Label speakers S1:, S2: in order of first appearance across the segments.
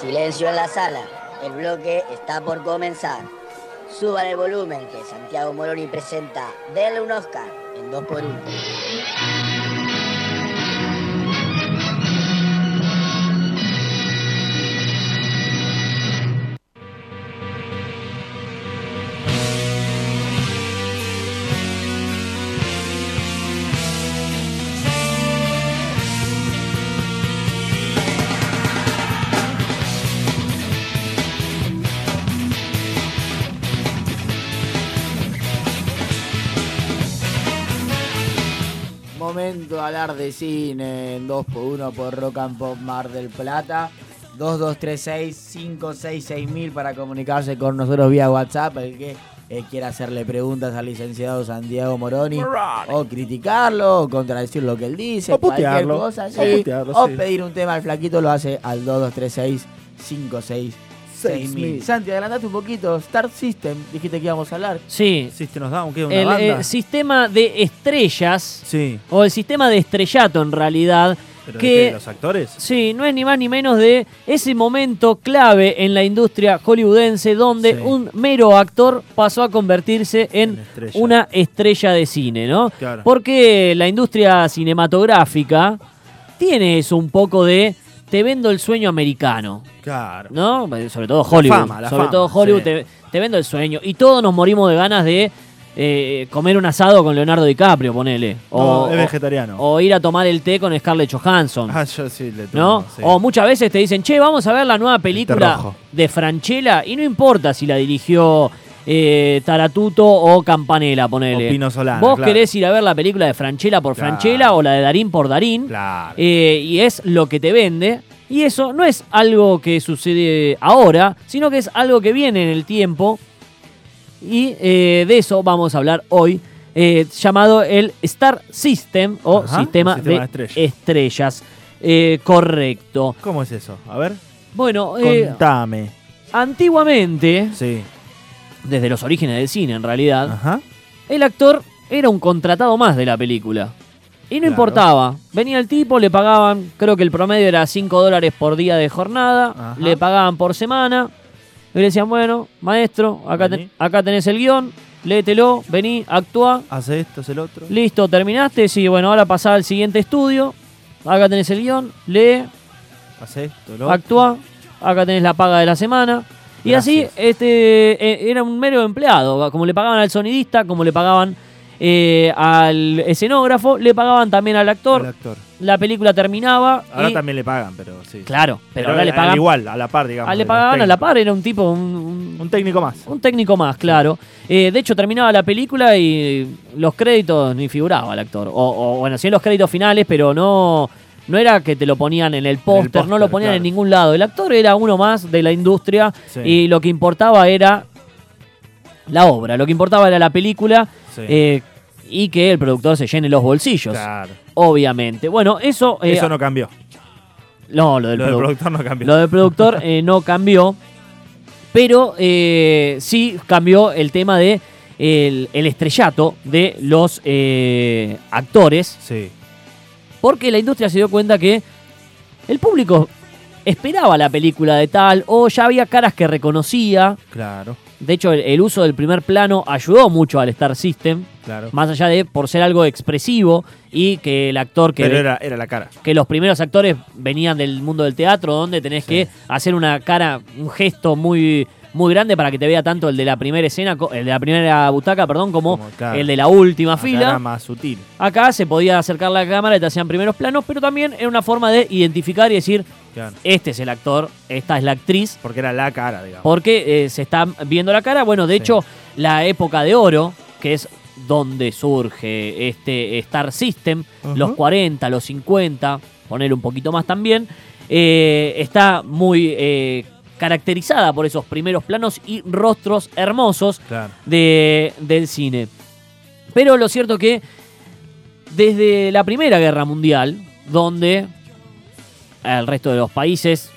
S1: Silencio en la sala. El bloque está por comenzar. Suban el volumen que Santiago Moroni presenta Denle un Oscar en 2x1.
S2: Hablar de cine en 2x1 por Rock and Pop Mar del Plata. 2236-566 para comunicarse con nosotros vía WhatsApp. El que eh, quiera hacerle preguntas al licenciado Santiago Moroni. O criticarlo, o contradecir lo que él dice.
S3: O
S2: cualquier
S3: putearlo,
S2: cosa,
S3: o
S2: sí.
S3: putearlo,
S2: O
S3: sí.
S2: pedir un tema al flaquito lo hace al 2236-566. 6000. Santi, adelantate un poquito. Star System, dijiste que íbamos a hablar.
S4: Sí,
S3: Sí, te nos da una
S4: el
S3: banda.
S4: eh, sistema de estrellas,
S3: sí,
S4: o el sistema de estrellato en realidad,
S3: pero
S4: que-
S3: ¿de qué? los actores.
S4: Sí, no es ni más ni menos de ese momento clave en la industria hollywoodense donde
S3: Sí.
S4: un mero actor pasó a convertirse en
S3: En estrella.
S4: una estrella de cine, ¿no?
S3: Claro.
S4: Porque la industria cinematográfica tiene eso un poco de te vendo el sueño americano,
S3: Claro.
S4: ¿no? Sobre todo Hollywood.
S3: fama, la
S4: sobre
S3: fama,
S4: todo Hollywood
S3: sí.
S4: te, te vendo el sueño. Y todos nos morimos de ganas de eh, comer un asado con Leonardo DiCaprio, ponele.
S3: No, es
S4: o,
S3: vegetariano.
S4: o ir a tomar el té con Scarlett Johansson.
S3: ah, yo sí le
S4: ¿No?
S3: tomo, sí.
S4: O muchas veces te dicen, che, vamos a ver la nueva película de Franchella y no importa si la dirigió eh, Taratuto o Campanella, ponele.
S3: O Pino Solana,
S4: Vos
S3: claro.
S4: querés ir a ver la película de Franchella por
S3: Claro.
S4: Franchella o la de Darín por Darín.
S3: Claro.
S4: eh, y es lo que te vende. Y eso no es algo que sucede ahora, sino que es algo que viene en el tiempo. Y eh, de eso vamos a hablar hoy, eh, llamado el Star System o
S3: Ajá,
S4: sistema, de,
S3: estrellas.
S4: estrellas. Eh, correcto.
S3: ¿Cómo es eso? A ver,
S4: Bueno,
S3: contame.
S4: antiguamente,
S3: Sí.
S4: Desde los orígenes del cine en realidad,
S3: Ajá.
S4: el actor era un contratado más de la película. Y no
S3: Claro.
S4: importaba. Venía el tipo, le pagaban, creo que el promedio era 5 dólares por día de jornada,
S3: Ajá.
S4: le pagaban por semana. Y le decían, bueno, maestro, acá, acá tenés el guion, léetelo, vení, actúa.
S3: Hace esto, hace el otro.
S4: Listo, terminaste. Sí, bueno, ahora pasá al siguiente estudio. Acá tenés el guion, lee,
S3: Hace esto, lo
S4: actúa, acá tenés la paga de la semana. Y así este eh, era un mero empleado, como le pagaban al sonidista, como le pagaban eh, al escenógrafo, le pagaban también al actor.
S3: Al actor.
S4: La película terminaba
S3: Ahora
S4: y-
S3: también le pagan, pero sí.
S4: Claro, pero, ahora le pagan
S3: igual, a la par, digamos.
S4: ah, le pagaban a la par, era un tipo un, un-
S3: Un técnico más.
S4: un técnico más, claro. Eh, de hecho, terminaba la película y los créditos ni figuraba el actor. O, o, bueno, sí en los créditos finales, pero no, no era que te lo ponían en el póster, no lo ponían en ningún lado. El actor era uno más de la industria
S3: Sí.
S4: y lo que importaba era la obra, lo que importaba era la película
S3: Sí.
S4: eh, y que el productor se llene los bolsillos,
S3: claro.
S4: obviamente. Bueno, eso... eh,
S3: Eso no cambió.
S4: no, lo del,
S3: Lo del
S4: produ-
S3: productor no cambió.
S4: lo del productor eh, no cambió, pero sí cambió el tema de el, el estrellato de los eh, actores,
S3: Sí.
S4: Porque la industria se dio cuenta que el público esperaba la película de tal o ya había caras que reconocía.
S3: Claro,
S4: De hecho, el, el uso del primer plano ayudó mucho al Star System,
S3: claro.
S4: más allá de por ser algo expresivo y que el actor que
S3: Pero era, era la cara.
S4: que los primeros actores venían del mundo del teatro, donde tenés
S3: Sí.
S4: que hacer una cara, un gesto muy, muy grande para que te vea tanto el de la primera escena, el de la primera butaca, perdón, como, el de la última
S3: Acá
S4: fila.
S3: Era más sutil.
S4: Acá se podía acercar la cámara y te hacían primeros planos, pero también era una forma de identificar y decir,
S3: Claro.
S4: este es el actor, esta es la actriz,
S3: Porque era la cara, digamos.
S4: porque eh, se está viendo la cara. Bueno, de
S3: Sí.
S4: hecho, la época de oro, que es donde surge este Star System, los 40, los 50, poner un poquito más también, eh, está muy eh, caracterizada por esos primeros planos y rostros hermosos
S3: Claro.
S4: de- del cine. Pero lo cierto que desde la Primera Guerra Mundial, donde el resto de los países,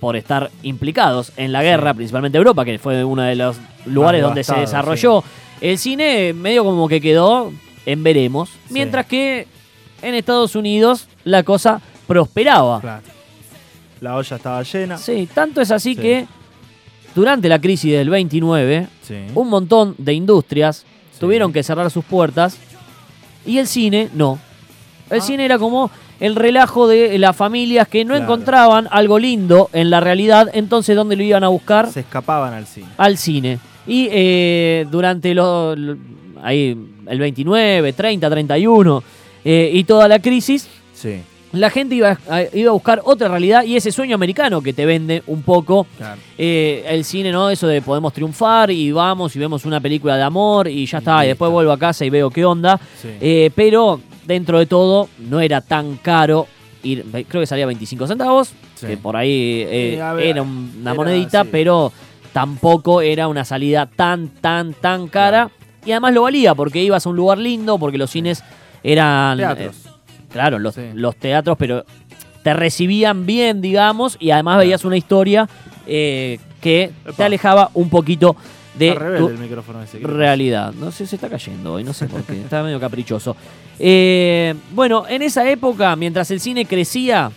S4: por estar implicados en la guerra, principalmente Europa, que fue uno de los lugares donde se desarrolló el cine, medio como que quedó en veremos, mientras que en Estados Unidos la cosa prosperaba.
S3: Claro. La olla estaba llena.
S4: Sí, tanto es así
S3: Sí.
S4: que durante la crisis del 29,
S3: Sí.
S4: un montón de industrias
S3: Sí.
S4: tuvieron que cerrar sus puertas y el cine no. El
S3: Ah.
S4: cine era como el relajo de las familias que no
S3: Claro.
S4: encontraban algo lindo en la realidad, entonces ¿dónde lo iban a buscar?
S3: Se escapaban al cine.
S4: Al cine. Y eh, durante los, ahí, el 29, 30, 31 eh, y toda la crisis,
S3: Sí,
S4: la gente iba a, iba a buscar otra realidad y ese sueño americano que te vende un poco
S3: claro.
S4: eh, el cine, ¿no? Eso de podemos triunfar y vamos y vemos una película de amor y ya
S3: Y
S4: está, y después vuelvo a casa y veo qué onda.
S3: Sí.
S4: Eh, pero dentro de todo no era tan caro ir, creo que salía 25 centavos,
S3: Sí.
S4: que por ahí eh,
S3: ver,
S4: era un- una
S3: era,
S4: monedita,
S3: sí.
S4: pero tampoco era una salida tan, tan, tan cara. Y además lo valía porque ibas a un lugar lindo, porque los cines eran...
S3: Teatros.
S4: Claro, los,
S3: Sí.
S4: los teatros, pero te recibían bien, digamos, y además veías una historia eh, que te alejaba un poquito de
S3: Está
S4: tu
S3: el micrófono ese. ¿qué le
S4: realidad. No sé, se está cayendo hoy, no sé por qué, está medio caprichoso. Eh, bueno, en esa época, mientras el cine crecía?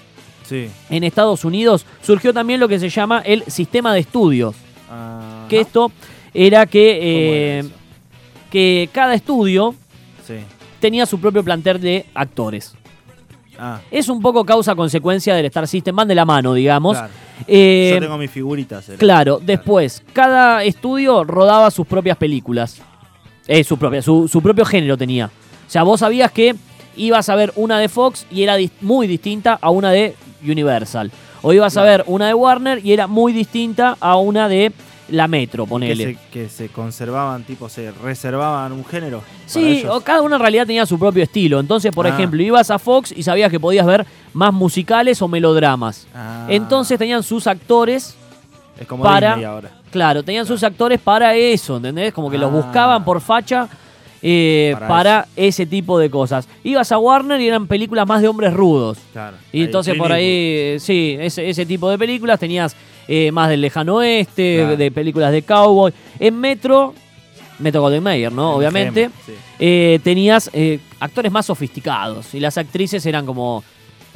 S3: Sí.
S4: en Estados Unidos, surgió también lo que se llama el sistema de estudios.
S3: Ah,
S4: Que esto era que,
S3: ¿cómo era
S4: eh, que cada estudio
S3: Sí.
S4: tenía su propio plantel de actores.
S3: Ah,
S4: Es un poco causa-consecuencia del Star System, van de la mano, digamos.
S3: claro.
S4: Eh,
S3: Yo tengo mis figuritas. era.
S4: Claro, después, cada estudio rodaba sus propias películas. Eh, su, propia, su, su propio género tenía. O sea, vos sabías que ibas a ver una de Fox y era dis- muy distinta a una de Universal. O ibas a ver una de Warner y era muy distinta a una de la Metro,
S3: que
S4: ponele.
S3: se, que se conservaban, tipo, se reservaban un género.
S4: Sí, o cada una en realidad tenía su propio estilo. Entonces, por
S3: Ah.
S4: ejemplo, ibas a Fox y sabías que podías ver más musicales o melodramas.
S3: Ah,
S4: Entonces tenían sus actores
S3: es como
S4: para-
S3: Disney ahora.
S4: Claro, tenían sus actores para eso, ¿entendés? Como que los
S3: Ah.
S4: buscaban por facha eh, para,
S3: Para
S4: ese tipo de cosas. Ibas a Warner y eran películas más de hombres rudos.
S3: Claro.
S4: Y entonces por ahí, eh, sí, ese, ese tipo de películas tenías eh, más del lejano oeste,
S3: Claro.
S4: de películas de cowboy. En Metro, Metro Golden Mayer, ¿no?
S3: En
S4: Obviamente.
S3: Sí.
S4: eh, tenías eh, actores más sofisticados y las actrices eran como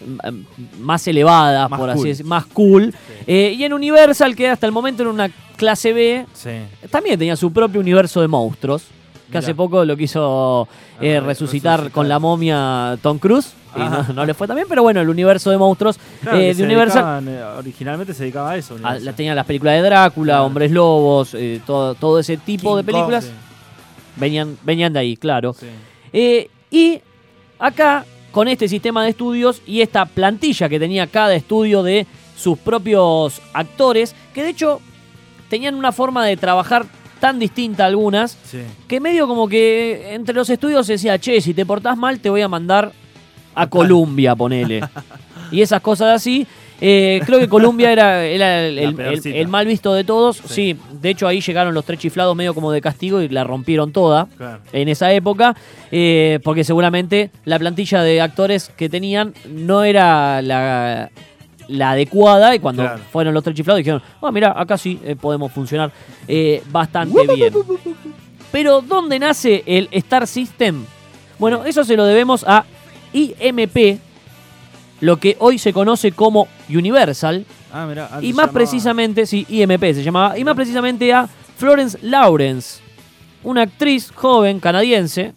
S4: mm, más elevadas,
S3: Más
S4: por así
S3: cool.
S4: decir, más cool. Eh, y en Universal, que hasta el momento era una clase B,
S3: Sí.
S4: también tenía su propio universo de monstruos. Que
S3: Mirá.
S4: hace poco lo quiso eh,
S3: Ah,
S4: resucitar,
S3: resucitar.
S4: con la momia Tom Cruise. Y no, no le fue tan bien, pero bueno, el universo de monstruos
S3: Claro,
S4: eh, de Universal.
S3: dedicaban, eh, originalmente se dedicaba a eso.
S4: ah,
S3: Universal.
S4: la- tenía las películas de Drácula,
S3: Claro.
S4: Hombres Lobos, eh, todo, todo ese tipo de
S3: Kong,
S4: películas
S3: sí,
S4: venían, venían de ahí, claro.
S3: sí.
S4: Y acá, con este sistema de estudios y esta plantilla que tenía cada estudio de sus propios actores, que de hecho tenían una forma de trabajar tan distinta algunas,
S3: Sí.
S4: que medio como que entre los estudios se decía, che, si te portás mal te voy a mandar a. Colombia, ponele. y esas cosas así. Eh, creo que Colombia era, era el,
S3: La
S4: el- el-
S3: peorcita.
S4: el mal visto de todos. Sí.
S3: Sí.
S4: de hecho ahí llegaron los tres chiflados medio como de castigo y la rompieron toda
S3: Claro.
S4: en esa época, eh, porque seguramente la plantilla de actores que tenían no era la, la adecuada y cuando
S3: Claro.
S4: fueron los tres chiflados dijeron, ah, mira, acá sí eh, podemos funcionar eh, bastante bien. Pero ¿dónde nace el Star System? Bueno, eso se lo debemos a IMP, lo que hoy se conoce como Universal,
S3: Ah, mirá,
S4: y más
S3: llamaba-
S4: precisamente, sí, IMP se llamaba, y más precisamente a Florence Lawrence, una actriz joven canadiense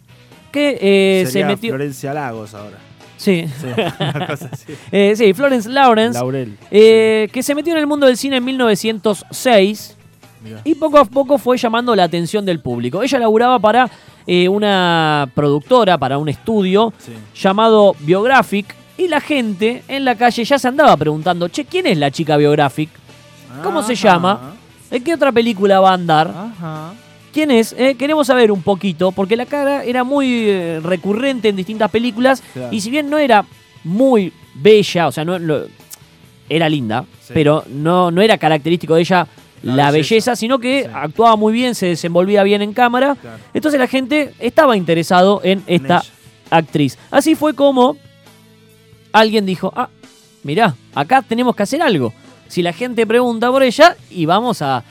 S4: que eh, se metió...
S3: Florencia Lagos ahora.
S4: Sí,
S3: Sí, una cosa así.
S4: eh, sí, Florence Lawrence,
S3: Laurel.
S4: eh, que se metió en el mundo del cine en 1906
S3: Mirá.
S4: y poco a poco fue llamando la atención del público. Ella laburaba para eh, una productora, para un estudio
S3: Sí.
S4: llamado Biographic y la gente en la calle ya se andaba preguntando, che, ¿quién es la chica Biographic? ¿Cómo se llama? ¿En qué otra película va a andar?
S3: Ajá.
S4: ¿Quién es? Eh, queremos saber un poquito, porque la cara era muy eh, recurrente en distintas películas
S3: Claro.
S4: y si bien no era muy bella, o sea, no era linda,
S3: Sí.
S4: pero no, no era característico de ella la,
S3: La
S4: belleza.
S3: belleza.
S4: sino que
S3: Sí.
S4: actuaba muy bien, se desenvolvía bien en cámara.
S3: Claro.
S4: Entonces la gente estaba interesado en esta actriz. Así fue como alguien dijo, ah, mirá, acá tenemos que hacer algo. Si la gente pregunta por ella, y vamos a,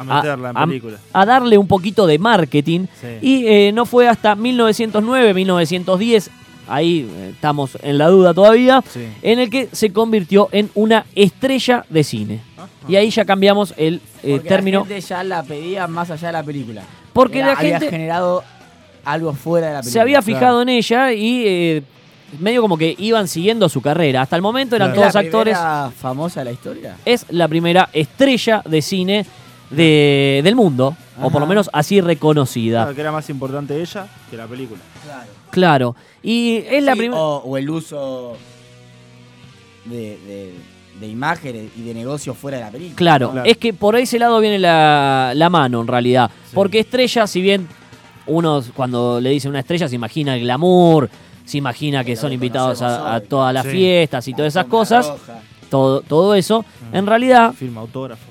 S3: A meterla en
S4: a-
S3: película.
S4: a darle un poquito de marketing.
S3: Sí.
S4: Y eh, no fue hasta 1909, 1910, ahí eh, estamos en la duda todavía,
S3: Sí.
S4: en el que se convirtió en una estrella de cine. Y ahí ya cambiamos el eh,
S2: Porque
S4: término.
S2: La gente ya la pedía más allá de la película.
S4: Porque
S2: Era-
S4: la gente-
S2: había generado algo fuera de la película.
S4: se había fijado
S3: claro.
S4: en ella y eh, medio como que iban siguiendo su carrera. Hasta el momento eran
S3: Claro.
S2: ¿Es
S4: todos
S2: la
S4: actores.
S2: primera famosa de la historia?
S4: Es la primera estrella de cine de- del mundo, o por lo menos así reconocida.
S3: Claro, que era más importante ella que la película.
S2: Claro.
S4: Claro. Y es la primera.
S2: o, o el uso de, de- de imágenes y de negocios fuera de la película.
S4: Claro,
S3: Claro.
S4: es que por ese lado viene la, la mano en realidad.
S3: Sí.
S4: Porque estrella, si bien uno cuando le dice una estrella se imagina el glamour, se imagina que son invitados a, todas las
S3: Sí.
S4: fiestas y
S2: La
S4: todas esas cosas,
S2: roja.
S4: todo, todo eso,
S3: Mm.
S4: en realidad
S3: Firma autógrafo.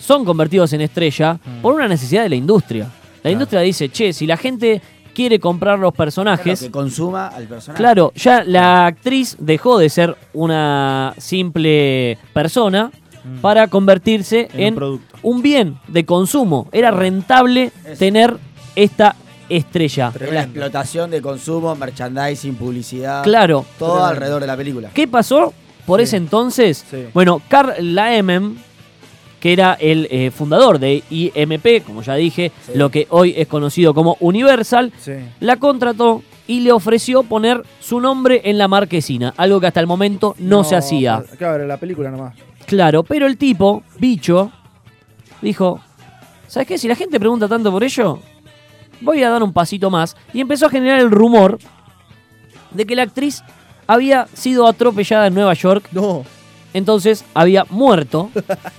S4: Son convertidos en estrella
S3: Mm.
S4: por una necesidad de la industria. La
S3: Claro.
S4: industria dice, che, si la gente quiere comprar los
S2: Claro,
S4: personajes,
S2: que consuma al personaje.
S4: Claro, ya la actriz dejó de ser una simple persona
S3: Mm.
S4: para convertirse
S3: En
S4: en,
S3: un producto.
S4: un bien de consumo. Era rentable
S2: Eso.
S4: tener esta estrella.
S2: Es la
S3: Tremendo.
S2: explotación de consumo, merchandising, publicidad.
S4: Claro.
S2: Todo
S3: Tremendo.
S2: alrededor de la película.
S4: ¿Qué pasó por
S3: Sí.
S4: ese entonces?
S3: Sí.
S4: Bueno, Carl Laemmem, que era el eh, fundador de IMP, como ya dije,
S2: Sí.
S4: lo que hoy es conocido como Universal,
S3: Sí.
S4: la contrató y le ofreció poner su nombre en la marquesina, algo que hasta el momento no, se hacía.
S3: Claro, la película nomás.
S4: Claro, pero el tipo, bicho, dijo, ¿sabes qué? Si la gente pregunta tanto por ello, voy a dar un pasito más. Y empezó a generar el rumor de que la actriz había sido atropellada en Nueva York,
S3: No.
S4: Entonces había muerto.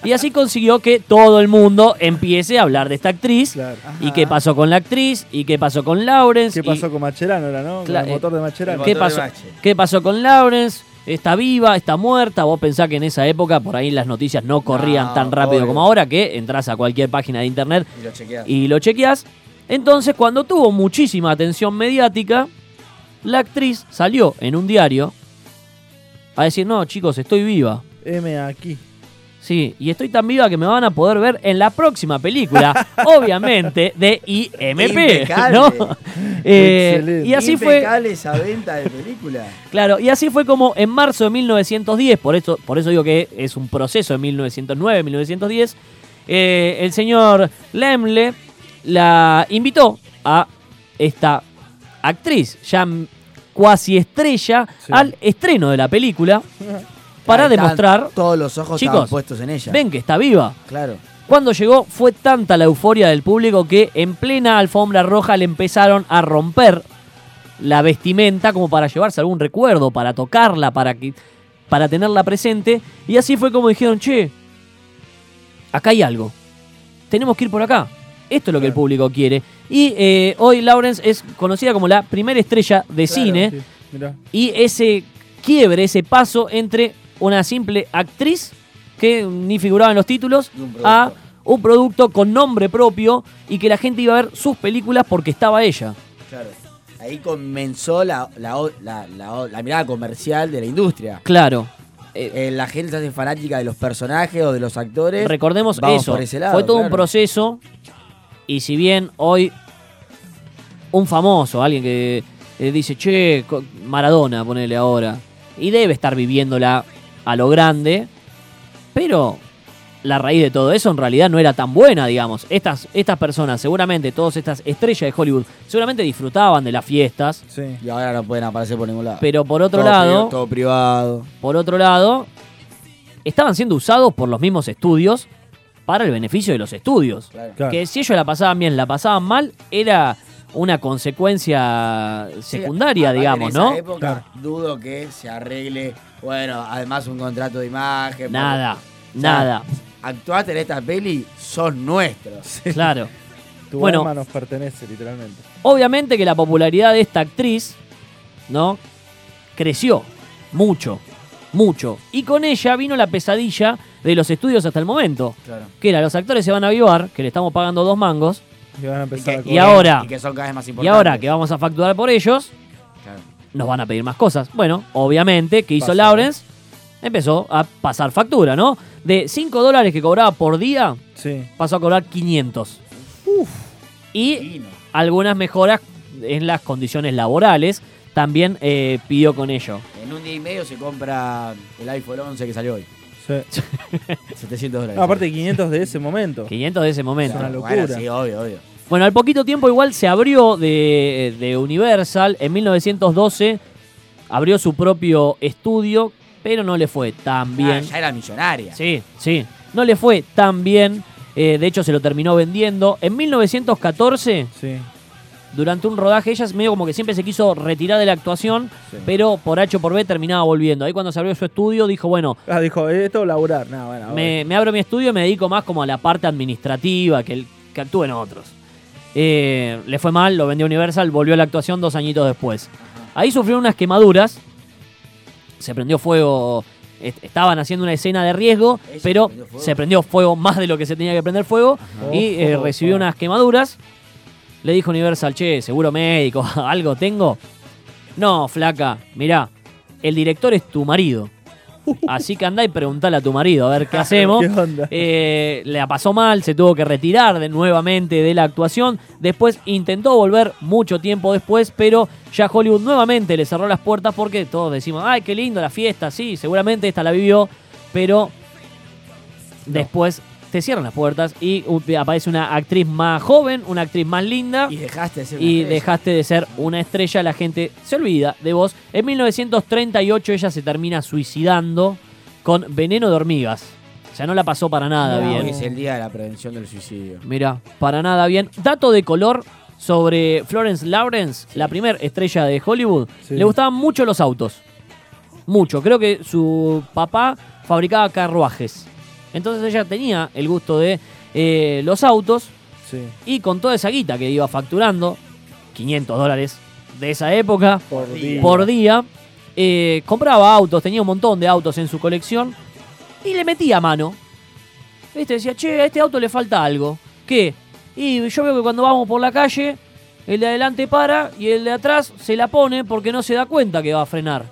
S4: Y así consiguió que todo el mundo empiece a hablar de esta actriz.
S3: Claro.
S4: ¿Y qué pasó con la actriz? ¿Y qué pasó con Lawrence?
S3: ¿Qué
S4: y-
S3: pasó con Macherano ahora, no? El motor de Macherano.
S4: ¿Qué
S2: de
S4: pasó. ¿Qué pasó con Lawrence? ¿Está viva? ¿Está muerta? Vos pensás que en esa época por ahí las noticias no corrían
S2: No,
S4: tan rápido
S2: obvio.
S4: como ahora, que entras a cualquier página de internet
S2: Y lo chequeás.
S4: y lo chequeás. Entonces, cuando tuvo muchísima atención mediática, la actriz salió en un diario a decir, no, chicos, estoy viva.
S3: M aquí.
S4: Sí, y estoy tan viva que me van a poder ver en la próxima película, obviamente, de IMP.
S2: Impecable.
S4: ¿no? Eh,
S3: Excelente.
S4: y así fue.
S2: Esa venta de película.
S4: Claro, y así fue como en marzo de 1910, por eso, por eso digo que es un proceso de 1909, 1910, eh, el señor Lemle la invitó a esta actriz, ya m- cuasi estrella,
S3: Sí.
S4: al estreno de la película para
S2: Ahí
S4: demostrar,
S2: Todos los ojos
S4: Chicos,
S2: estaban puestos en ella.
S4: ven que está viva.
S2: Claro.
S4: Cuando llegó fue tanta la euforia del público que en plena alfombra roja le empezaron a romper la vestimenta como para llevarse algún recuerdo, para tocarla, para, que, para tenerla presente. Y así fue como dijeron, che, acá hay algo. Tenemos que ir por acá. Esto es lo que el público quiere. Y eh, hoy Lawrence es conocida como la primera estrella de cine.
S3: Sí.
S4: Y ese quiebre, ese paso entre una simple actriz que ni figuraba en los títulos
S2: un
S4: a un producto con nombre propio y que la gente iba a ver sus películas porque estaba ella.
S2: Claro. Ahí comenzó la, la, la- mirada comercial de la industria.
S4: Claro. Eh,
S2: la gente se hace fanática de los personajes o de los actores.
S4: recordemos
S2: Vamos
S4: eso.
S2: por ese lado,
S4: Fue todo un proceso y si bien hoy un famoso, alguien que eh, dice, che, Maradona, ponele ahora, y debe estar viviéndola a lo grande, pero la raíz de todo eso en realidad no era tan buena, digamos. Estas, estas personas, seguramente, todas estas estrellas de Hollywood, seguramente disfrutaban de las fiestas,
S3: Sí.
S2: Y ahora no pueden aparecer por ningún lado.
S4: pero por otro
S2: Todo
S4: lado,
S2: pri- todo privado.
S4: por otro lado, estaban siendo usados por los mismos estudios para el beneficio de los estudios.
S2: Claro.
S3: Claro.
S4: Que si ellos la pasaban bien, la pasaban mal, era una consecuencia secundaria,
S2: Sí, a-
S4: digamos,
S2: en esa
S4: ¿no?
S2: época
S3: Claro.
S2: dudo que se arregle, bueno, además un contrato de imagen.
S4: Nada,
S2: porque, o sea,
S4: nada,
S2: Actuaste en esta peli, sos nuestros.
S4: claro.
S3: Tu
S4: Bueno.
S3: alma nos pertenece, literalmente.
S4: Obviamente que la popularidad de esta actriz, ¿no? Creció mucho, mucho. Y con ella vino la pesadilla de los estudios hasta el momento.
S2: Claro.
S4: Que era, los actores se van a avivar, que le estamos pagando dos mangos,
S3: Y van a empezar a
S2: que-
S4: y
S3: cobrar.
S4: ahora-
S2: Y que son cada vez más
S4: y
S2: importantes.
S4: ahora que vamos a facturar por ellos,
S2: Claro.
S4: nos van a pedir más cosas. Bueno, obviamente, ¿qué hizo
S3: Pasó.
S4: Lawrence? Empezó a pasar factura, ¿no? De 5 dólares que cobraba por día,
S3: Sí.
S4: pasó a cobrar 500. Y algunas mejoras en las condiciones laborales, también eh, pidió con ello.
S2: En un día y medio se compra el iPhone 11 que salió hoy.
S3: Sí.
S2: 700 dólares.
S3: No, aparte 500 de ese momento.
S4: 500 de ese momento.
S3: Es una
S2: Bueno,
S3: locura.
S2: sí, obvio, obvio.
S4: Bueno, al poquito tiempo igual se abrió de, de Universal. En 1912 abrió su propio estudio, pero no le fue tan bien.
S2: Ah, ya era millonaria.
S4: Sí, sí. No le fue tan bien. eh, de hecho, se lo terminó vendiendo. En 1914,
S3: Sí.
S4: Durante un rodaje, ella medio como que siempre se quiso retirar de la actuación,
S3: Sí.
S4: pero por H o por B terminaba volviendo. Ahí cuando se abrió su estudio, dijo, bueno,
S3: Ah, dijo, esto laburar. No, bueno,
S4: me, me abro mi estudio y me dedico más como a la parte administrativa, que, el- que actúen otros. Eh, le fue mal, lo vendió Universal, volvió a la actuación dos añitos después. Ahí sufrió unas quemaduras, se prendió fuego, est- estaban haciendo una escena de riesgo, pero se prendió fuego más de lo que se tenía que prender fuego y eh, recibió unas quemaduras. Le dijo Universal, che, seguro médico, algo tengo. No, flaca, mirá, el director es tu marido. Así que andá y preguntale a tu marido a ver qué hacemos.
S3: ¿Qué onda?
S4: Eh, la pasó mal, se tuvo que retirar de, nuevamente de la actuación. Después intentó volver mucho tiempo después, pero ya Hollywood nuevamente le cerró las puertas porque todos decimos, ay, qué lindo la fiesta, sí, seguramente esta la vivió, pero después te cierran las puertas y aparece una actriz más joven, una actriz más linda
S2: Y dejaste de ser una
S4: y
S2: estrella.
S4: dejaste de ser una estrella, la gente se olvida de vos. En 1938 ella se termina suicidando con veneno de hormigas. O sea, no la pasó para nada
S2: No,
S4: bien.
S2: Hoy es el día de la prevención del suicidio.
S4: Mira, para nada bien. Dato de color sobre Florence Lawrence, la primera estrella de Hollywood.
S3: Sí.
S4: Le gustaban mucho los autos. Mucho. Creo que su papá fabricaba carruajes. Entonces ella tenía el gusto de eh, los autos
S3: Sí.
S4: y con toda esa guita que iba facturando, 500 dólares de esa época
S3: Por día.
S4: por día, eh, compraba autos, tenía un montón de autos en su colección y le metía mano. ¿Viste? Decía, che, a este auto le falta algo. ¿Qué? Y yo veo que cuando vamos por la calle, el de adelante para y el de atrás se la pone porque no se da cuenta que va a frenar.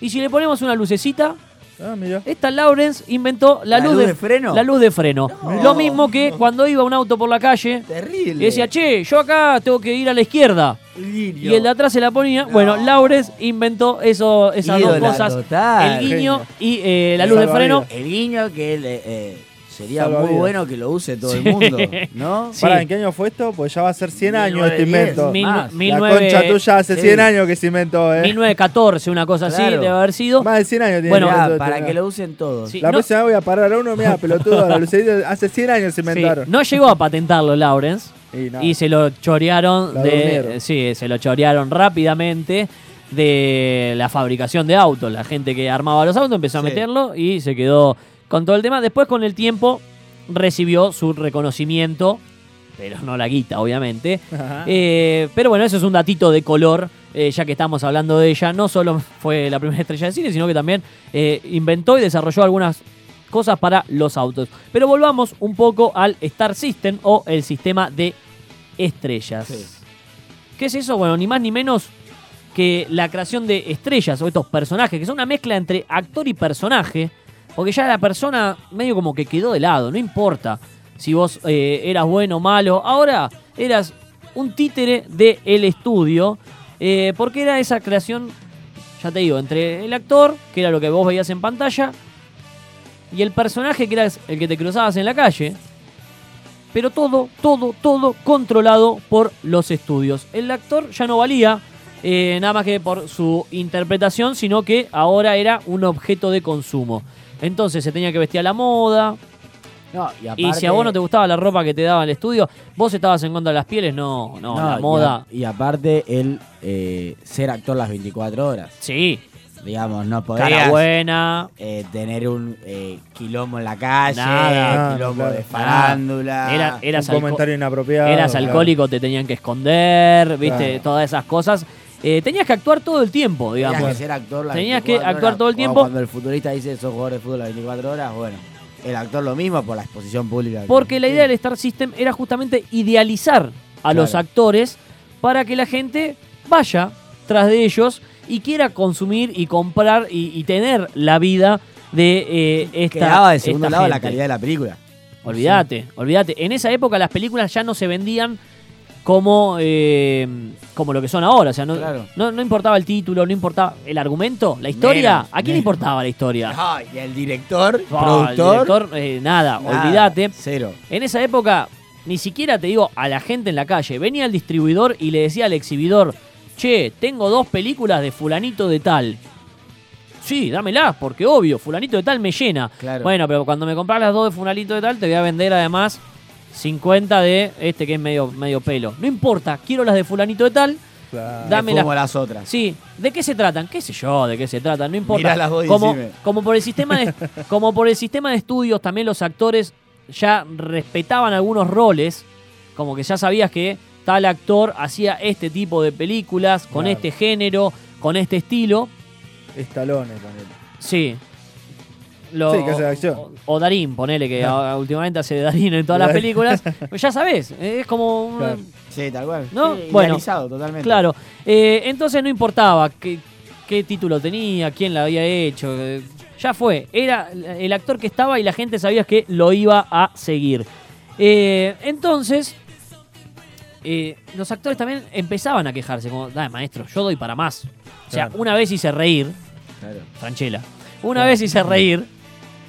S4: Y si le ponemos una lucecita,
S3: Ah, mira.
S4: esta Lawrence inventó la,
S2: ¿La
S4: luz,
S2: luz
S4: de,
S2: de freno?
S4: La luz de freno. Lo mismo que cuando iba un auto por la calle
S2: Terrible.
S4: y decía, che, yo acá tengo que ir a la izquierda. Y el de atrás se la ponía. Bueno, Lawrence inventó eso, esas
S2: Ídola
S4: dos cosas.
S2: total.
S4: el guiño
S3: Genio.
S4: y eh, la luz de freno.
S2: El guiño que eh, sería muy bueno que lo use todo
S4: Sí.
S2: el mundo, ¿no?
S4: Sí.
S3: Pará, ¿en qué año fue esto? Pues ya va a ser 100 años este
S2: 1910.
S3: invento.
S4: Mil-
S2: más.
S3: La
S4: nueve-
S3: concha tuya hace
S2: Sí.
S3: 100 años que se inventó, ¿eh?
S4: 1914, una cosa así, debe haber sido.
S3: Más de 100 años tiene
S4: Bueno,
S2: para que lo usen todos.
S4: Sí,
S3: La
S4: no-
S3: próxima vez voy a parar a uno, mira, pelotudo, la hace 100 años se
S4: sí,
S3: inventaron.
S4: no llegó a patentarlo Lawrence.
S3: Y no.
S4: Y se lo chorearon
S3: La
S4: de. Sí, se lo chorearon rápidamente de la fabricación de autos. La gente que armaba los autos empezó a meterlo y se quedó con todo el tema. Después, con el tiempo, recibió su reconocimiento, pero no la guita, obviamente. Eh, pero bueno, eso es un datito de color, eh, ya que estamos hablando de ella. No solo fue la primera estrella de cine, sino que también eh, inventó y desarrolló algunas cosas para los autos. Pero volvamos un poco al Star System o el sistema de estrellas.
S2: Sí.
S4: ¿Qué es eso? Bueno, ni más ni menos que la creación de estrellas o estos personajes, que son una mezcla entre actor y personaje, porque ya la persona medio como que quedó de lado, no importa si vos eh, eras bueno o malo, ahora eras un títere del estudio, eh, porque era esa creación, ya te digo, entre el actor, que era lo que vos veías en pantalla, y el personaje, que era el que te cruzabas en la calle, pero todo, todo, todo controlado por los estudios. El actor ya no valía eh, nada más que por su interpretación, sino que ahora era un objeto de consumo. Entonces se tenía que vestir a la moda.
S2: No, y,
S4: si a vos no te gustaba la ropa que te daba el estudio, vos estabas en contra de las pieles, no, no,
S2: No,
S4: la
S2: y
S4: moda.
S2: a- Y, aparte, el eh, ser actor las 24 horas.
S4: Sí,
S2: Digamos, no
S4: cara
S2: podías
S4: buena.
S2: eh, tener un eh, quilombo en la calle,
S4: Nada.
S2: quilombo
S3: Claro.
S2: de farándula.
S4: Era- eras
S3: un comentario inapropiado.
S4: Eras
S3: claro.
S4: alcohólico, te tenían que esconder, viste,
S3: Claro.
S4: todas esas cosas. Eh, tenías que actuar todo el tiempo,
S2: Tenías
S4: digamos.
S2: que ser actor las
S4: Tenías que
S2: 24
S4: actuar
S2: horas.
S4: todo el tiempo.
S2: Cuando el futurista dice sos jugador de fútbol las 24 horas, bueno, el actor lo mismo por la exposición pública. que-
S4: Porque la idea del Star System era justamente idealizar a los actores para que la gente vaya tras de ellos y quiera consumir y comprar y, y tener la vida de eh, esta.
S2: Quedaba de segundo
S4: esta
S2: lado la
S4: gente.
S2: calidad de la película.
S4: Olvídate, olvídate. En esa época las películas ya no se vendían como, eh, como lo que son ahora. O sea, no,
S2: Claro.
S4: no, no importaba el título, no importaba el argumento, la historia.
S2: Menos,
S4: ¿A quién le importaba la historia?
S2: Ay, y el director,
S4: Ah, el
S2: productor.
S4: director, eh, nada,
S2: nada,
S4: olvídate.
S2: Cero.
S4: En esa época, ni siquiera te digo a la gente en la calle. Venía el distribuidor y le decía al exhibidor, che, tengo dos películas de fulanito de tal. Sí, dámelas, porque obvio, fulanito de tal me llena.
S2: Claro.
S4: Bueno, pero cuando me compras las dos de fulanito de tal, te voy a vender además 50 de este que es medio, medio pelo. No importa, quiero las de fulanito de tal, dámelas.
S2: Como las otras.
S4: Sí, ¿de qué se tratan? ¿Qué sé yo? ¿De qué se tratan? No importa.
S2: Y
S4: como,
S2: decime.
S4: como por el sistema de, como por el sistema de estudios, también los actores ya respetaban algunos roles, como que ya sabías que tal actor hacía este tipo de películas con
S3: Claro.
S4: este género, con este estilo.
S3: Estalones, ponele.
S4: Sí. Lo-
S3: Sí, que hace acción.
S4: O, o Darín, ponele que últimamente hace Darín en todas las películas. Pues ya sabes, es como un-
S3: Claro.
S2: Sí, tal cual.
S4: ¿No?
S2: Sí,
S4: Bueno.
S2: idealizado totalmente.
S4: Claro, eh, entonces no importaba qué, qué título tenía, quién la había hecho. eh, ya fue, era el actor que estaba y la gente sabía que lo iba a seguir. Eh, entonces, eh, los actores también empezaban a quejarse, como, dale maestro, yo doy para más. O sea,
S3: Claro.
S4: una vez hice reír,
S2: Claro.
S4: Franchella, una vez hice reír,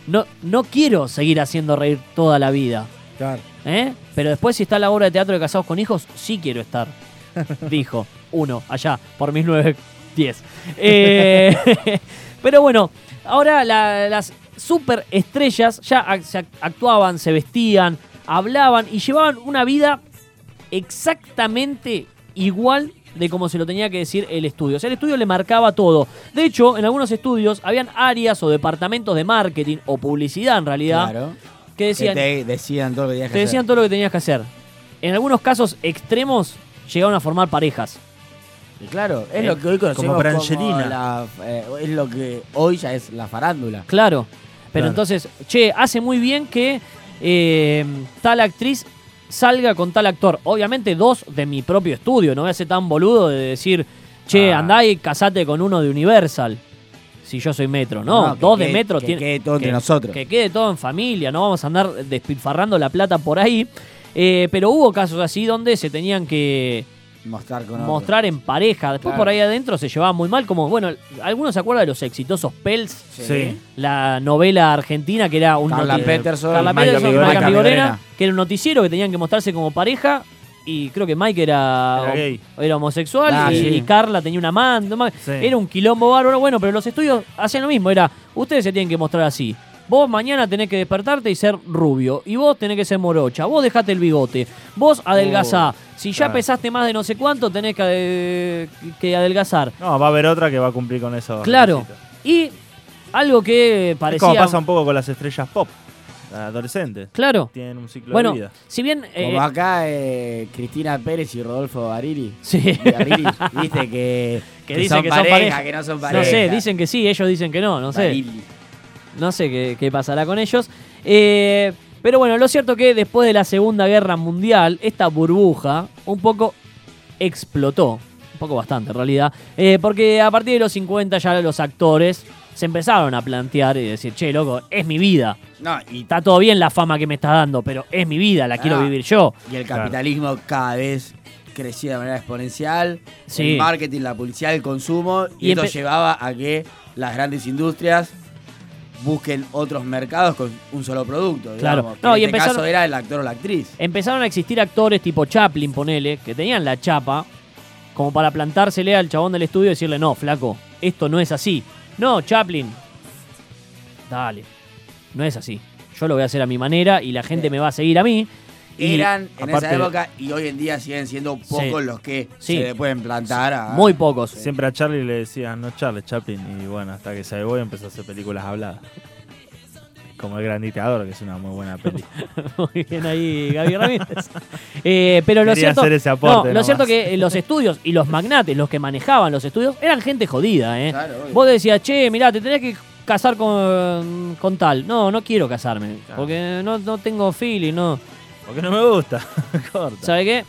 S4: no, no quiero seguir haciendo reír toda la vida.
S3: Claro.
S4: ¿Eh? Pero después si está la obra de teatro de Casados con Hijos, sí quiero estar. Dijo uno, allá, por 1910. Eh, pero bueno, ahora la- las superestrellas ya actuaban, se vestían, hablaban y llevaban una vida exactamente igual de como se lo tenía que decir el estudio. O sea, el estudio le marcaba todo. De hecho, en algunos estudios habían áreas o departamentos de marketing o publicidad en realidad
S2: Claro.
S4: que
S2: Que
S4: decían,
S2: te decían todo lo que tenías que
S4: te decían
S2: hacer.
S4: todo lo que tenías que hacer. En algunos casos extremos llegaron a formar parejas.
S2: Y claro, es
S4: Eh,
S2: lo que hoy conocemos
S3: como
S2: como, la, eh, es lo que hoy ya es la farándula.
S4: Claro. Pero
S3: Claro.
S4: entonces, che, hace muy bien que eh, tal actriz salga con tal actor. Obviamente dos de mi propio estudio. No voy a ser tan boludo de decir, che,
S3: Ah.
S4: andá y casate con uno de Universal. Si yo soy Metro. No, dos de Metro.
S2: que
S4: tiene-
S2: quede todo entre nosotros.
S4: Que quede todo en familia. No vamos a andar despilfarrando la plata por ahí. Eh, pero hubo casos así donde se tenían que
S2: Mostrar con otro.
S4: mostrar en pareja. Después
S2: Claro.
S4: por ahí adentro se llevaba muy mal. Como, bueno, ¿algunos se acuerdan de los exitosos Pels?
S3: Sí.
S4: La novela argentina que era un
S2: Carla Peterson,
S4: Carla Peterson,
S3: Amigorena.
S4: Mike
S2: Mike
S4: Amigorena,
S2: Amigorena.
S4: que era un noticiero que tenían que mostrarse como pareja. Y creo que Mike era,
S3: Era gay.
S4: era homosexual
S2: Ah,
S4: y,
S2: sí.
S4: y Carla tenía una amante.
S3: Sí.
S4: Era un quilombo bárbaro. Bueno, pero los estudios hacían lo mismo. Era, ustedes se tienen que mostrar así. Vos mañana tenés que despertarte y ser rubio. Y vos tenés que ser morocha. Vos dejate el bigote. Vos adelgazá. si ya
S3: claro.
S4: pesaste más de no sé cuánto, tenés que, ade- que adelgazar.
S3: No, va a haber otra que va a cumplir con eso.
S4: Claro. Y algo que
S3: Es
S4: parecía...
S3: como pasa un poco con las estrellas pop, adolescentes.
S4: Claro.
S3: Tienen un ciclo
S4: Bueno,
S3: de vida.
S4: si bien... eh,
S2: Como acá eh, Cristina Pérez y Rodolfo Barili.
S4: sí.
S2: Barili, Viste que,
S4: Que dicen que son
S2: pareja,
S4: pareja.
S2: que no son
S4: No
S2: pareja.
S4: sé, dicen que sí, ellos dicen que no, no sé. No sé qué, qué pasará con ellos. Eh, pero bueno, lo cierto que después de la Segunda Guerra Mundial, esta burbuja un poco explotó. Un poco bastante, en realidad. Eh, porque a partir de los 50 ya los actores se empezaron a plantear y decir, che, loco, es mi vida.
S2: No, y,
S4: Está todo bien la fama que me estás dando, pero es mi vida, la quiero
S2: Ah.
S4: vivir yo.
S2: y el
S3: Claro.
S2: capitalismo cada vez crecía de manera exponencial.
S4: Sí.
S2: El marketing, la publicidad, el consumo. Y,
S4: Y
S2: esto llevaba a que las grandes industrias busquen otros mercados con un solo producto.
S4: Claro.
S2: digamos,
S4: No,
S2: en
S4: y
S2: este
S4: empezaron-
S2: caso era el actor o la actriz.
S4: Empezaron a existir actores tipo Chaplin, ponele, que tenían la chapa, como para plantársele al chabón del estudio y decirle, no, flaco, esto no es así. No, Chaplin, dale, no es así. Yo lo voy a hacer a mi manera y la gente me va a seguir a mí. Y
S2: Eran en esa época y hoy en día siguen siendo pocos
S4: Sí.
S2: los que
S4: Sí.
S2: se le pueden plantar a.
S4: muy pocos.
S3: Siempre a Charlie le decían, no Charlie, Chaplin. Y bueno, hasta que se y empezó a hacer películas habladas. Como El Gran Dictador, que es una muy buena peli.
S4: Muy bien ahí, Gaby Ramírez. Eh, pero lo
S3: Quería
S4: cierto,
S3: hacer ese aporte
S4: no, lo cierto que eh, los estudios y los magnates, los que manejaban los estudios, eran gente jodida, ¿eh?
S2: Claro.
S4: Vos decías, che, mirá, te tenés que casar con, con tal. No, no quiero casarme,
S3: Claro.
S4: porque no, no tengo feeling, no.
S3: Porque no me gusta. Corta.
S4: ¿Sabe qué?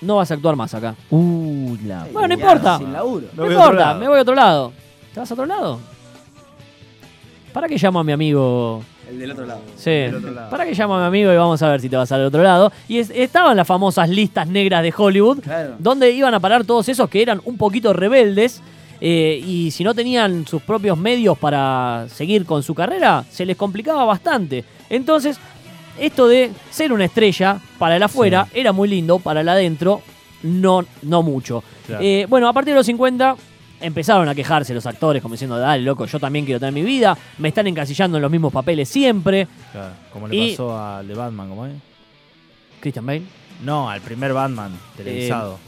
S4: No vas a actuar más acá.
S2: Uh, la
S4: Bueno, no importa.
S2: Sin laburo.
S3: Me
S4: No
S3: voy a otro
S4: importa,
S3: lado.
S4: me voy a otro lado. ¿Te vas a otro lado? ¿Para qué llamo a mi amigo
S2: El del otro lado.
S4: Sí.
S3: Del otro lado.
S4: Para que llame a mi amigo y vamos a ver si te vas al otro lado. Y es- estaban las famosas listas negras de Hollywood,
S2: Claro.
S4: donde iban a parar todos esos que eran un poquito rebeldes. eh, y si no tenían sus propios medios para seguir con su carrera, se les complicaba bastante. Entonces, esto de ser una estrella para el afuera era muy lindo, para el adentro no, no mucho.
S3: Claro.
S4: Eh, bueno, a partir de los 50 empezaron a quejarse los actores como diciendo, dale, loco, yo también quiero tener mi vida, me están encasillando en los mismos papeles siempre.
S3: Claro, como le
S4: Y-
S3: pasó al de Batman, ¿cómo es?
S4: Christian Bale,
S3: No, al primer Batman televisado.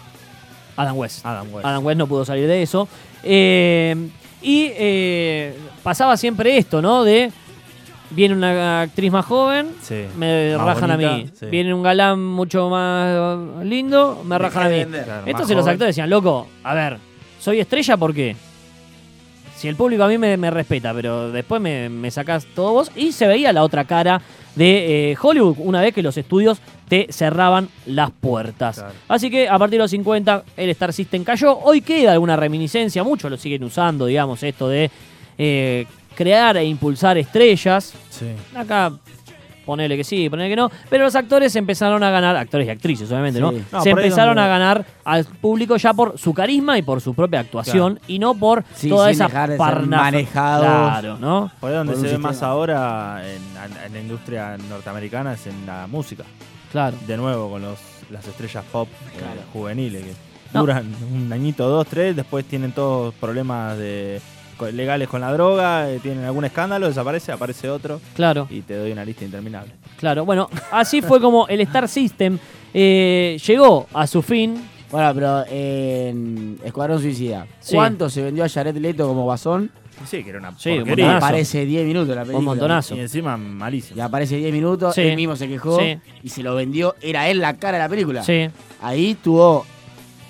S4: Adam West.
S3: Adam West.
S4: Adam West no pudo salir de eso. Eh, y eh, pasaba siempre esto, ¿no? De, viene una actriz más joven,
S3: Sí.
S4: me
S3: Más
S4: rajan a mí.
S3: sí.
S4: Viene un galán mucho más lindo, me rajan a mí.
S3: Claro,
S4: Entonces los actores decían, loco, a ver, soy estrella, ¿por qué? Si el público a mí me, me respeta, pero después me, me sacás todo vos. Y se veía la otra cara de eh, Hollywood una vez que los estudios te cerraban las puertas.
S3: Claro.
S4: Así que a partir de los 50 el Star System cayó. Hoy queda alguna reminiscencia, muchos lo siguen usando, digamos, esto de eh, crear e impulsar estrellas.
S3: Sí.
S4: Acá ponele que sí, ponele que no. Pero los actores empezaron a ganar, actores y actrices obviamente, ¿no?
S2: Sí.
S3: No,
S4: Se empezaron
S3: donde-
S4: a ganar al público ya por su carisma y por su propia actuación y no por
S2: Sí,
S4: toda esa
S2: manejados
S4: Claro, ¿no?
S3: Por ahí donde
S2: Por
S3: se ve más ahora en, en la industria norteamericana es en la música.
S4: Claro.
S3: De nuevo con los, las estrellas pop eh, juveniles que
S4: No.
S3: duran un añito, dos, tres, después tienen todos problemas de legales con la droga, eh, tienen algún escándalo, desaparece, aparece otro
S4: Claro.
S3: y te doy una lista interminable.
S4: Claro, bueno, así fue como el Star System eh, llegó a su fin.
S2: Bueno, pero en Escuadrón Suicida,
S4: Sí.
S2: ¿cuánto se vendió a Jared Leto como Guasón?
S3: Sí, que era una
S4: Sí, un
S3: porquería.
S4: montonazo.
S2: Aparece 10 minutos la película.
S4: Un montonazo.
S3: Y encima malísimo.
S2: Y aparece 10 minutos,
S4: Sí.
S2: él mismo se quejó
S4: Sí.
S2: y se lo vendió. Era él la cara de la película.
S4: Sí,
S2: Ahí tuvo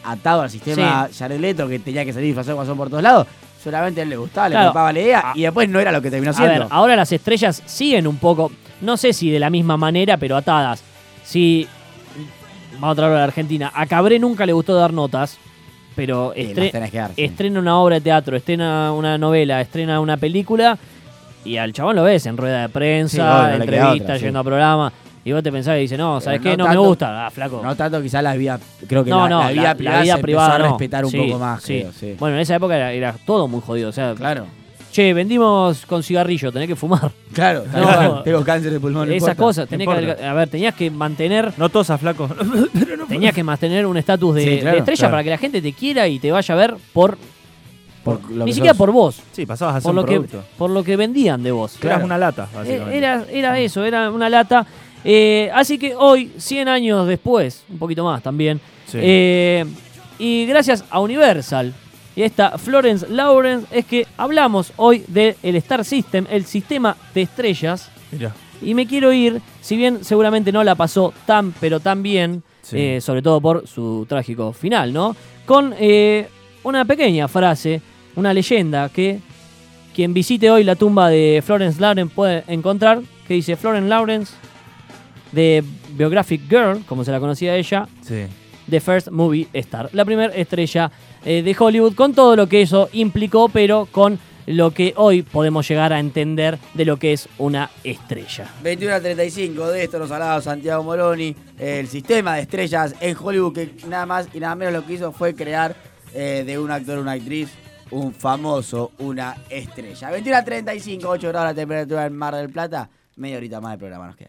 S2: atado al sistema Jared Leto que tenía que salir disfrazado de Guasón por todos lados. Solamente a él le gustaba,
S4: Claro.
S2: le copaba la idea
S4: Ah.
S2: y después no era lo que terminó
S4: a
S2: siendo.
S4: ver, ahora las estrellas siguen un poco, no sé si de la misma manera, pero atadas. Si, vamos a traerlo a la Argentina, a Cabré nunca le gustó dar notas, pero
S2: Sí,
S4: estre-
S2: las tenés que dar, sí.
S4: estrena una obra de teatro, estrena una novela, estrena una película y al chabón lo ves en rueda de
S2: Sí,
S4: prensa,
S2: obvio, no le queda
S4: entrevista,
S2: otra, sí.
S4: yendo a programa. Y vos te pensás y dices, no, ¿sabes
S2: Pero
S4: qué?
S2: no
S4: No, me gusta. Ah, flaco.
S2: No tanto quizás la vida, creo que
S4: No,
S2: la,
S4: no,
S2: la vida privada se empezó a respetar un
S4: Sí,
S2: poco más,
S4: sí.
S2: creo, sí.
S4: Bueno, en esa época era, era todo muy jodido. O sea,
S2: Claro,
S4: che, vendimos con cigarrillo, tenés que fumar.
S2: claro. Tengo cáncer de pulmón.
S4: Esas cosas, tenés que, a ver, tenías que mantener,
S3: No todos a flaco.
S4: tenías que mantener un estatus de,
S2: Sí,
S4: de
S2: claro,
S4: estrella
S3: claro.
S4: para que la gente te quiera y te vaya a ver por,
S2: Por lo
S4: ni siquiera
S2: sos.
S4: por vos,
S3: sí, pasabas a ser
S4: por
S3: un
S4: lo que por lo que vendían de vos.
S3: Eras una lata,
S4: Eh,
S3: básicamente.
S4: Era, era eso, era una lata. Eh, así que hoy, 100 años después, un poquito más también,
S3: Sí.
S4: eh, y gracias a Universal y esta Florence Lawrence, es que hablamos hoy del Star System, el sistema de estrellas.
S3: Mirá.
S4: Y me quiero ir, si bien seguramente no la pasó tan, pero tan bien,
S3: Sí.
S4: eh, sobre todo por su trágico final, ¿no? Con una pequeña frase, una leyenda que quien visite hoy la tumba de Florence Lawrence puede encontrar, que dice Florence Lawrence, de Biographic Girl, como se la conocía ella,
S3: Sí.
S4: The First Movie Star, la primera estrella eh, de Hollywood, con todo lo que eso implicó, pero con lo que hoy podemos llegar a entender de lo que es una estrella.
S2: 21 a 35 de esto nos hablaba Santiago Moroni, el sistema de estrellas en Hollywood que nada más y nada menos lo que hizo fue crear eh, de un actor, una actriz, un famoso, una estrella. 21 a 35, 8 grados la temperatura en Mar del Plata, media horita más de programa nos queda.